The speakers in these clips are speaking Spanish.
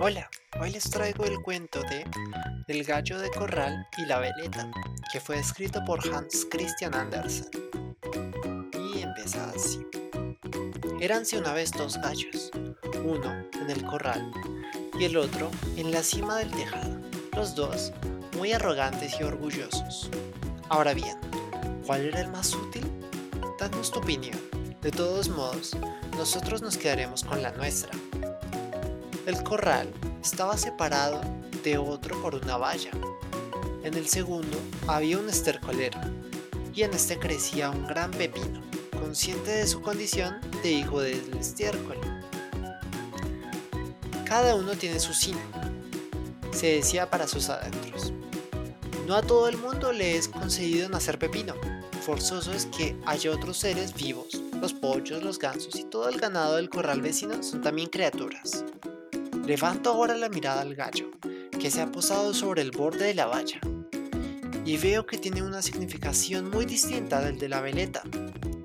Hola, hoy les traigo el cuento de El gallo de corral y la veleta, que fue escrito por Hans Christian Andersen. Y empieza así. Éranse una vez dos gallos, uno en el corral y el otro en la cima del tejado, los dos muy arrogantes y orgullosos. Ahora bien, ¿cuál era el más útil? Danos tu opinión. De todos modos, nosotros nos quedaremos con la nuestra. El corral estaba separado de otro por una valla. En el segundo había un estercolero y en este crecía un gran pepino, consciente de su condición de hijo del estiércol. Cada uno tiene su sino, se decía para sus adentros. No a todo el mundo le es concedido nacer pepino. Forzoso es que haya otros seres vivos. Los pollos, los gansos y todo el ganado del corral vecino son también criaturas. Levanto ahora la mirada al gallo, que se ha posado sobre el borde de la valla, y veo que tiene una significación muy distinta del de la veleta,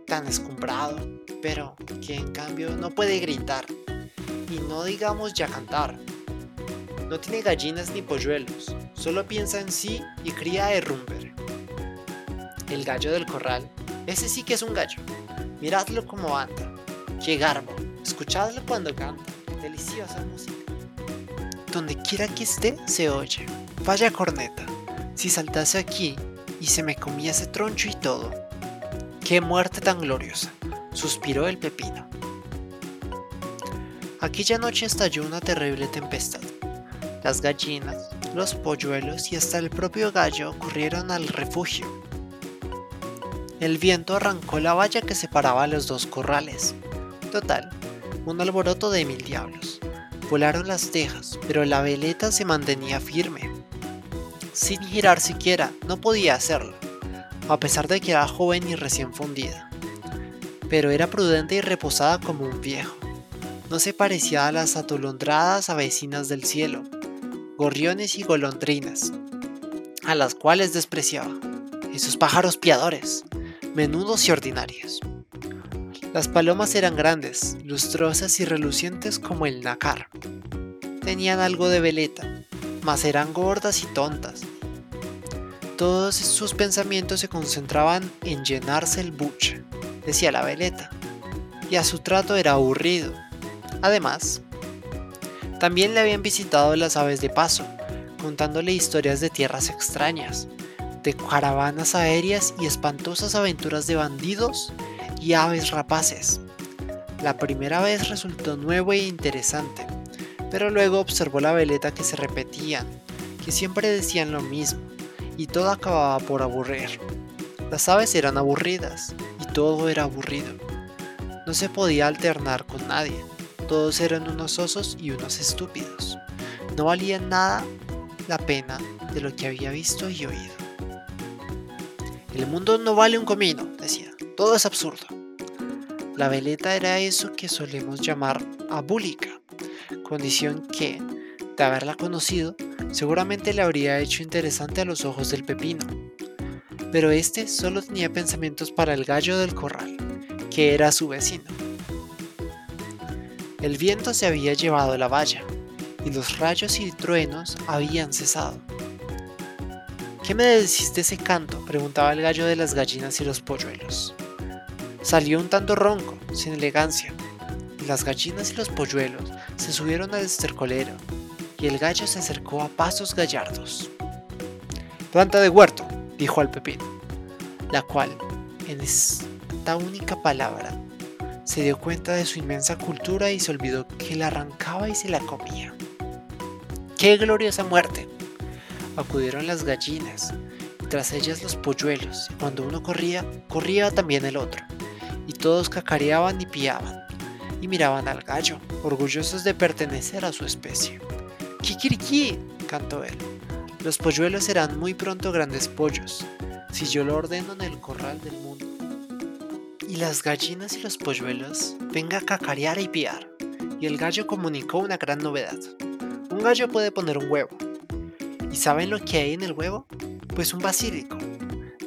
tan escumbrado, pero que en cambio no puede gritar, y no digamos ya cantar. No tiene gallinas ni polluelos, solo piensa en sí y cría de rumber. El gallo del corral, ese sí que es un gallo. Miradlo como anda. Qué garbo. Escuchadlo cuando canta. Deliciosa música. Donde quiera que esté, se oye. Vaya corneta. Si saltase aquí y se me comiese troncho y todo. Qué muerte tan gloriosa. Suspiró el pepino. Aquella noche estalló una terrible tempestad. Las gallinas, los polluelos y hasta el propio gallo corrieron al refugio. El viento arrancó la valla que separaba los dos corrales. Total, un alboroto de mil diablos. Volaron las tejas, pero la veleta se mantenía firme. Sin girar siquiera, no podía hacerlo, a pesar de que era joven y recién fundida. Pero era prudente y reposada como un viejo. No se parecía a las atolondradas avecinas del cielo, gorriones y golondrinas, a las cuales despreciaba, esos pájaros piadores, menudos y ordinarios. Las palomas eran grandes, lustrosas y relucientes como el nácar. Tenían algo de veleta, mas eran gordas y tontas. Todos sus pensamientos se concentraban en llenarse el buche, decía la veleta, y a su trato era aburrido. Además, también le habían visitado las aves de paso, contándole historias de tierras extrañas, de caravanas aéreas y espantosas aventuras de bandidos y aves rapaces. La primera vez resultó nuevo e interesante, pero luego observó la veleta que se repetían, que siempre decían lo mismo, y todo acababa por aburrir. Las aves eran aburridas, y todo era aburrido. No se podía alternar con nadie, todos eran unos osos y unos estúpidos. No valían nada la pena de lo que había visto y oído. El mundo no vale un comino, decía. Todo es absurdo. La veleta era eso que solemos llamar abúlica, condición que, de haberla conocido, seguramente le habría hecho interesante a los ojos del pepino. Pero este solo tenía pensamientos para el gallo del corral, que era su vecino. El viento se había llevado la valla, y los rayos y truenos habían cesado. ¿Qué me decís de ese canto? preguntaba el gallo de las gallinas y los polluelos. Salió un tanto ronco, sin elegancia. Las gallinas y los polluelos se subieron al estercolero y el gallo se acercó a pasos gallardos. Planta de huerto, dijo al pepino, la cual, en esta única palabra, se dio cuenta de su inmensa cultura y se olvidó que la arrancaba y se la comía. ¡Qué gloriosa muerte! Acudieron las gallinas, y tras ellas los polluelos, y cuando uno corría, corría también el otro y todos cacareaban y piaban, y miraban al gallo, orgullosos de pertenecer a su especie. ¡Kikiriki! cantó él. Los polluelos serán muy pronto grandes pollos, si yo lo ordeno en el corral del mundo. Y las gallinas y los polluelos venga a cacarear y piar. Y el gallo comunicó una gran novedad. Un gallo puede poner un huevo. ¿Y saben lo que hay en el huevo? Pues un basílico.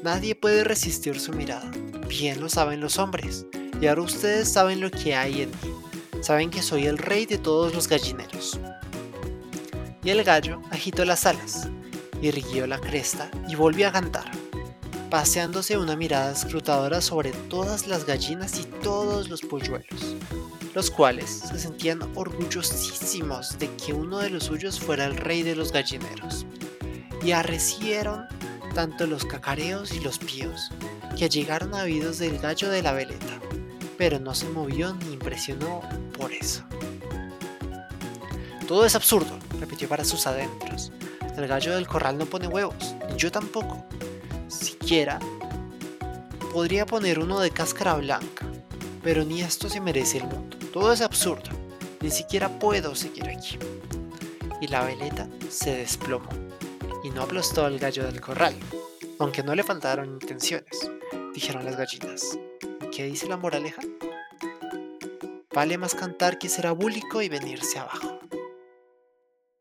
Nadie puede resistir su mirada bien lo saben los hombres, y ahora ustedes saben lo que hay en mí. saben que soy el rey de todos los gallineros. Y el gallo agitó las alas, irguió la cresta y volvió a cantar, paseándose una mirada escrutadora sobre todas las gallinas y todos los polluelos, los cuales se sentían orgullosísimos de que uno de los suyos fuera el rey de los gallineros, y arrecieron tanto los cacareos y los píos, que llegaron a oídos del gallo de la veleta, pero no se movió ni impresionó por eso. Todo es absurdo, repitió para sus adentros. El gallo del corral no pone huevos, ni yo tampoco. Siquiera podría poner uno de cáscara blanca, pero ni esto se merece el mundo. Todo es absurdo, ni siquiera puedo seguir aquí. Y la veleta se desplomó, y no aplastó al gallo del corral, aunque no le faltaron intenciones, dijeron las gallinas. ¿Qué dice la moraleja? Vale más cantar que ser abúlico y venirse abajo.